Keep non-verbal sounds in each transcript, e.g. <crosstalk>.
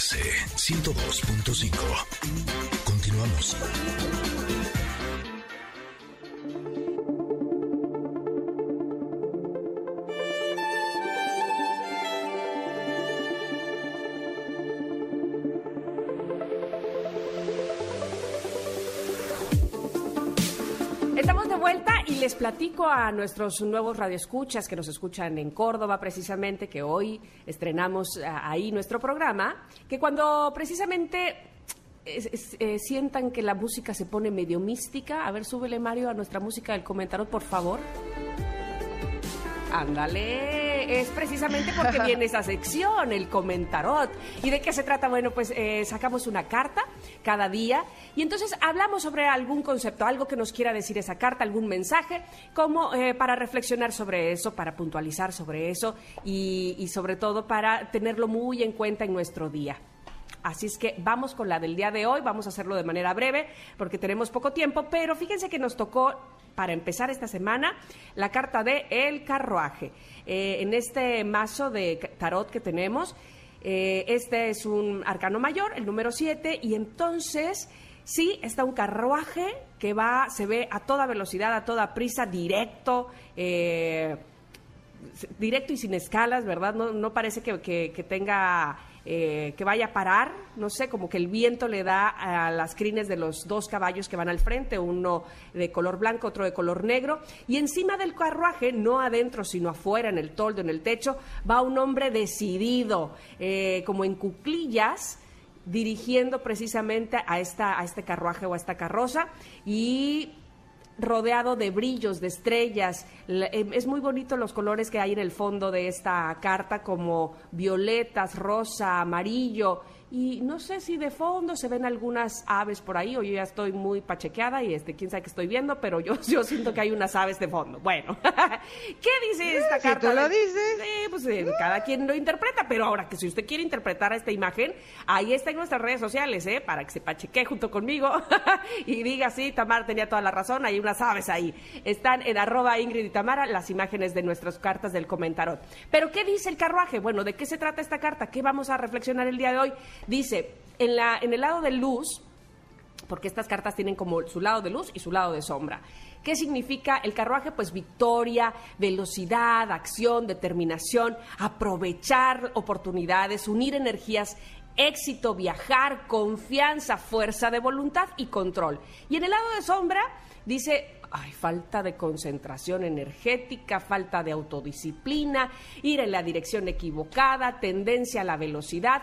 MBS 102.5. Continuamos. Estamos de vuelta les platico a nuestros nuevos radioescuchas que nos escuchan en Córdoba precisamente, que hoy estrenamos ah, ahí nuestro programa, que cuando precisamente eh, sientan que la música se pone medio mística, a ver, súbele Mario a nuestra música del comentario, por favor. Ándale, es precisamente porque <laughs> viene esa sección, el comentarot. ¿Y de qué se trata? Bueno, pues eh, sacamos una carta cada día y entonces hablamos sobre algún concepto, algo que nos quiera decir esa carta, algún mensaje, como eh, para reflexionar sobre eso, para puntualizar sobre eso y, y sobre todo para tenerlo muy en cuenta en nuestro día. Así es que vamos con la del día de hoy, vamos a hacerlo de manera breve porque tenemos poco tiempo, pero fíjense que nos tocó para empezar esta semana la carta de El Carruaje. Eh, en este mazo de tarot que tenemos, eh, este es un arcano mayor, el número 7, y entonces sí está un carruaje que va, se ve a toda velocidad, a toda prisa, directo. eh, directo y sin escalas, ¿verdad? No, parece que tenga, eh, que vaya a parar, no sé, como que el viento le da a las crines de los dos caballos que van al frente, uno de color blanco, otro de color negro, y encima del carruaje, no adentro, sino afuera, en el toldo, en el techo, va un hombre decidido, eh, como en cuclillas, dirigiendo precisamente a, esta, a este carruaje o a esta carroza, y rodeado de brillos, de estrellas. La- em, Es muy bonito los colores que hay en el fondo de esta carta, como violetas, rosa, amarillo. Y no sé si de fondo se ven algunas aves por ahí, o yo ya estoy muy pachequeada y este, quién sabe qué estoy viendo, pero yo, <laughs> yo siento que hay unas aves de fondo. Bueno, <laughs> ¿qué dice esta si carta? tú lo dices. Sí, pues eh, cada quien lo interpreta, pero ahora que si usted quiere interpretar esta imagen, ahí está en nuestras redes sociales, ¿eh? Para que se pacheque junto conmigo <laughs> y diga, sí, Tamara tenía toda la razón, hay unas aves ahí. Están en arroba Ingrid y Tamara las imágenes de nuestras cartas del comentarot. Pero, ¿qué dice el carruaje? Bueno, ¿de qué se trata esta carta? ¿Qué vamos a reflexionar el día de hoy? Dice, en, la, en el lado de luz, porque estas cartas tienen como su lado de luz y su lado de sombra. ¿Qué significa el carruaje? Pues victoria, velocidad, acción, determinación, aprovechar oportunidades, unir energías, éxito, viajar, confianza, fuerza de voluntad y control. Y en el lado de sombra dice, ay, falta de concentración energética, falta de autodisciplina, ir en la dirección equivocada, tendencia a la velocidad,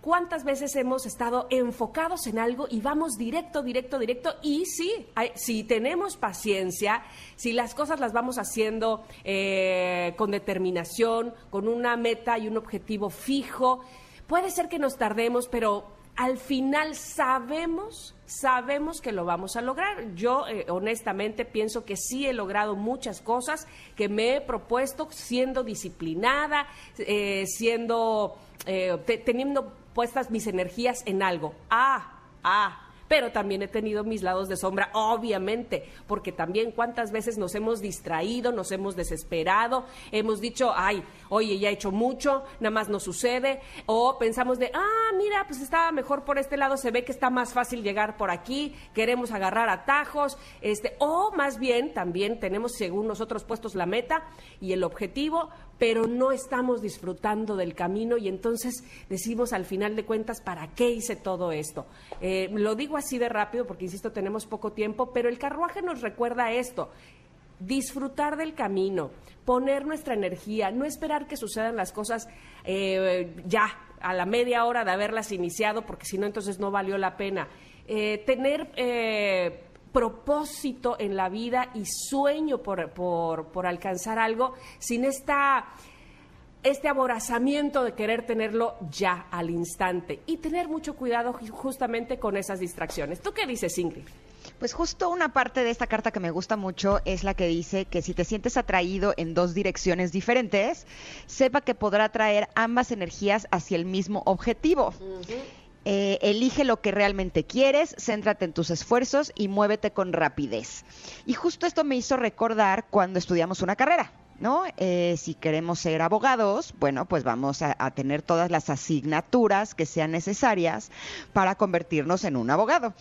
¿cuántas veces hemos estado enfocados en algo y vamos directo, directo, directo? Y sí, hay- si tenemos paciencia, si las cosas las vamos haciendo eh, con determinación, con una meta y un objetivo fijo, puede ser que nos tardemos, pero al final sabemos, sabemos que lo vamos a lograr. Yo eh, honestamente pienso que sí he logrado muchas cosas que me he propuesto siendo disciplinada, eh, siendo, te- teniendo puestas mis energías en algo. Ah, ah. Pero también he tenido mis lados de sombra, obviamente, porque también cuántas veces nos hemos distraído, nos hemos desesperado, hemos dicho, ay, oye, ya he hecho mucho, nada más no sucede, o pensamos de, ah, mira, pues estaba mejor por este lado, se ve que está más fácil llegar por aquí, queremos agarrar atajos, este, o más bien también tenemos según nosotros puestos la meta y el objetivo, pero no estamos disfrutando del camino y entonces decimos al final de cuentas, ¿para qué hice todo esto? Eh, lo digo así de rápido porque, insisto, tenemos poco tiempo, pero el carruaje nos recuerda esto. Disfrutar del camino, poner nuestra energía, no esperar que sucedan las cosas eh, ya, a la media hora de haberlas iniciado, porque si no, entonces no valió la pena. Eh, tener eh, propósito en la vida y sueño por, por, por alcanzar algo sin esta este aborazamiento de querer tenerlo ya al instante y tener mucho cuidado ju- justamente con esas distracciones. ¿Tú qué dices, Ingrid? Pues justo una parte de esta carta que me gusta mucho es la que dice que si te sientes atraído en dos direcciones diferentes, sepa que podrá atraer ambas energías hacia el mismo objetivo. Eh, elige lo que realmente quieres, céntrate en tus esfuerzos y muévete con rapidez. Y justo esto me hizo recordar cuando estudiamos una carrera. ¿no? Eh, si queremos ser abogados, bueno, pues vamos a, tener todas las asignaturas que sean necesarias para convertirnos en un abogado.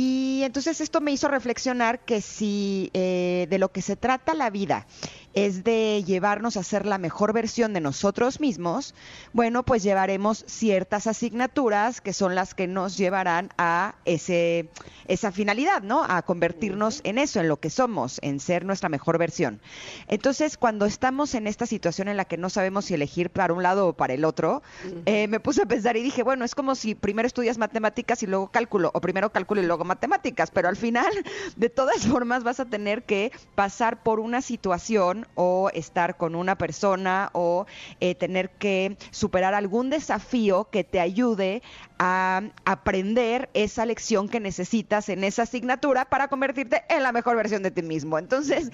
Y entonces esto me hizo reflexionar que si eh, de lo que se trata la vida es de llevarnos a ser la mejor versión de nosotros mismos, bueno, pues llevaremos ciertas asignaturas que son las que nos llevarán a ese, esa finalidad, ¿no? A convertirnos en eso, en lo que somos, en ser nuestra mejor versión. Entonces, cuando estamos en esta situación en la que no sabemos si elegir para un lado o para el otro, eh, me puse a pensar y dije, bueno, es como si primero estudias matemáticas y luego cálculo, o primero cálculo y luego matemáticas, pero al final, <laughs> de todas formas, vas a tener que pasar por una situación o estar con una persona o eh, tener que superar algún desafío que te ayude a aprender esa lección que necesitas en esa asignatura para convertirte en la mejor versión de ti mismo. Entonces,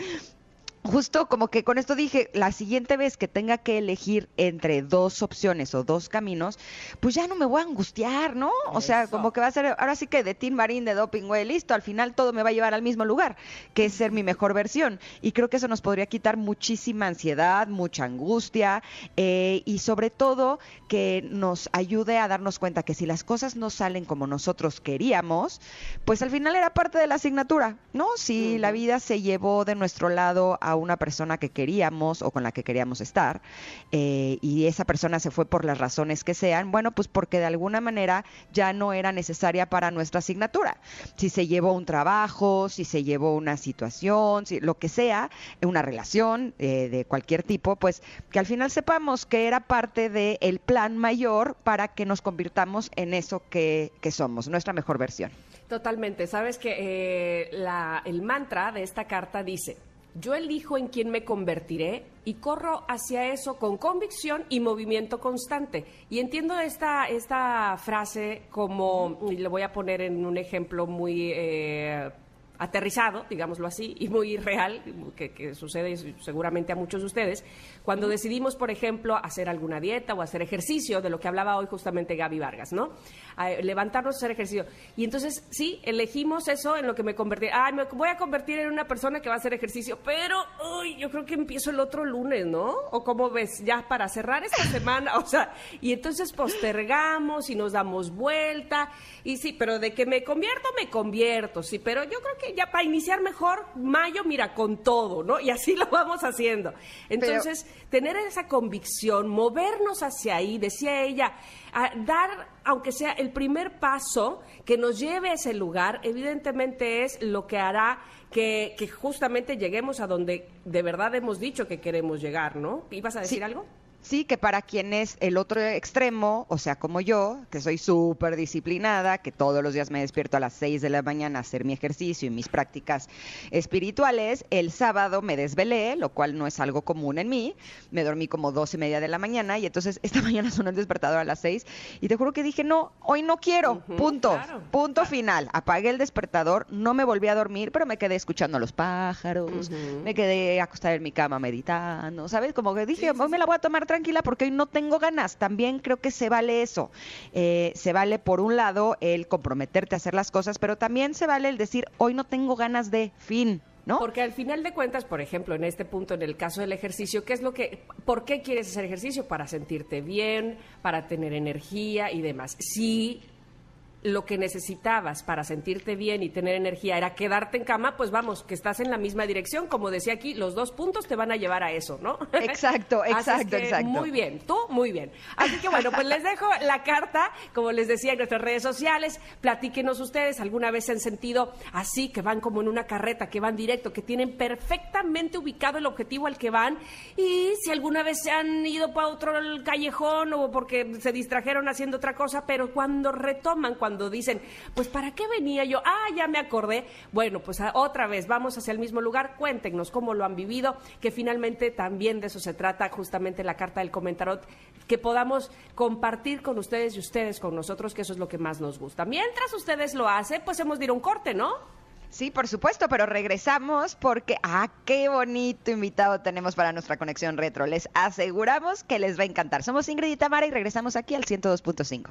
justo como que con esto dije, la siguiente vez que tenga que elegir entre dos opciones o dos caminos, pues ya no me voy a angustiar, ¿no? O sea, como que va a ser, ahora sí que de Tim Marín, de Doping, güey, listo, al final todo me va a llevar al mismo lugar, que es ser mi mejor versión. Y creo que eso nos podría quitar muchísima ansiedad, mucha angustia eh, y sobre todo que nos ayude a darnos cuenta que si las cosas no salen como nosotros queríamos, pues al final era parte de la asignatura, ¿no? Si la vida se llevó de nuestro lado a una persona que queríamos o con la que queríamos estar eh, y esa persona se fue por las razones que sean, bueno, pues porque de alguna manera ya no era necesaria para nuestra asignatura. Si se llevó un trabajo, si se llevó una situación, si, lo que sea, una relación eh, de cualquier tipo, pues que al final sepamos que era parte del plan mayor para que nos convirtamos en eso que, que somos, nuestra mejor versión. Totalmente. Sabes que eh, el mantra de esta carta dice, yo elijo en quién me convertiré y corro hacia eso con convicción y movimiento constante. Y entiendo esta, esta frase como, y le voy a poner en un ejemplo muy... Eh, aterrizado, digámoslo así, y muy real, que, sucede seguramente a muchos de ustedes, cuando decidimos, por ejemplo, hacer alguna dieta o hacer ejercicio, de lo que hablaba hoy justamente Gaby Vargas, ¿no? levantarnos a hacer ejercicio. Y entonces, sí, elegimos eso en lo que me convertí. Ay, me voy a convertir en una persona que va a hacer ejercicio, pero uy, yo creo que empiezo el otro lunes, ¿no? O como ves, ya para cerrar esta semana, <laughs> o sea, y entonces postergamos y nos damos vuelta. Y sí, pero de que me convierto, me convierto, sí, pero yo creo que ya para iniciar mejor, mayo, mira, con todo, ¿no? Y así <laughs> lo vamos haciendo. Entonces, tener esa convicción, movernos hacia ahí, decía ella, dar, aunque sea el primer paso que nos lleve a ese lugar, evidentemente es lo que hará que, que justamente lleguemos a donde de verdad hemos dicho que queremos llegar, ¿no? ¿Ibas a decir algo? Sí, que para quien es el otro extremo, o sea, como yo, que soy súper disciplinada, que todos los días me despierto a las 6 de la mañana a hacer mi ejercicio y mis prácticas espirituales, el sábado me desvelé, lo cual no es algo común en mí, me dormí como dos y media de la mañana y entonces esta <laughs> mañana sonó el despertador a las 6 y te juro que dije, no, hoy no quiero, punto, punto final. Apagué el despertador, no me volví a dormir, pero me quedé escuchando a los pájaros, me quedé acostada en mi cama meditando, ¿sabes? Como que dije, hoy me la voy a tomar tranquila porque hoy no tengo ganas. También creo que se vale eso. Eh, se vale, por un lado, el comprometerte a hacer las cosas, pero también se vale el decir, hoy no tengo ganas de fin. ¿No? Porque al final de cuentas, por ejemplo, en este punto, en el caso del ejercicio, ¿qué es lo que, por qué quieres hacer ejercicio? Para sentirte bien, para tener energía y demás. Si lo que necesitabas para sentirte bien y tener energía era quedarte en cama, pues vamos, que estás en la misma dirección. Como decía aquí, los dos puntos te van a llevar a eso, ¿no? <laughs> Exacto, exacto, exacto. Muy bien, tú muy bien. Así que bueno, pues les dejo la carta, como les decía en nuestras redes sociales, platíquenos ustedes, alguna vez se han sentido así, que van como en una carreta, que van directo, que tienen perfectamente ubicado el objetivo al que van y si alguna vez se han ido para otro callejón o porque se distrajeron haciendo otra cosa, pero cuando retoman, cuando cuando dicen, pues ¿para qué venía yo? Ah, ya me acordé. Bueno, pues ah, otra vez, vamos hacia el mismo lugar, cuéntenos cómo lo han vivido, que finalmente también de eso se trata justamente la carta del comentario, que podamos compartir con ustedes y ustedes con nosotros, que eso es lo que más nos gusta. Mientras ustedes lo hacen, pues hemos de ir a un corte, ¿no? Sí, por supuesto, pero regresamos porque, ah, qué bonito invitado tenemos para nuestra conexión retro. Les aseguramos que les va a encantar. Somos Ingrid y Tamara y regresamos aquí al 102.5.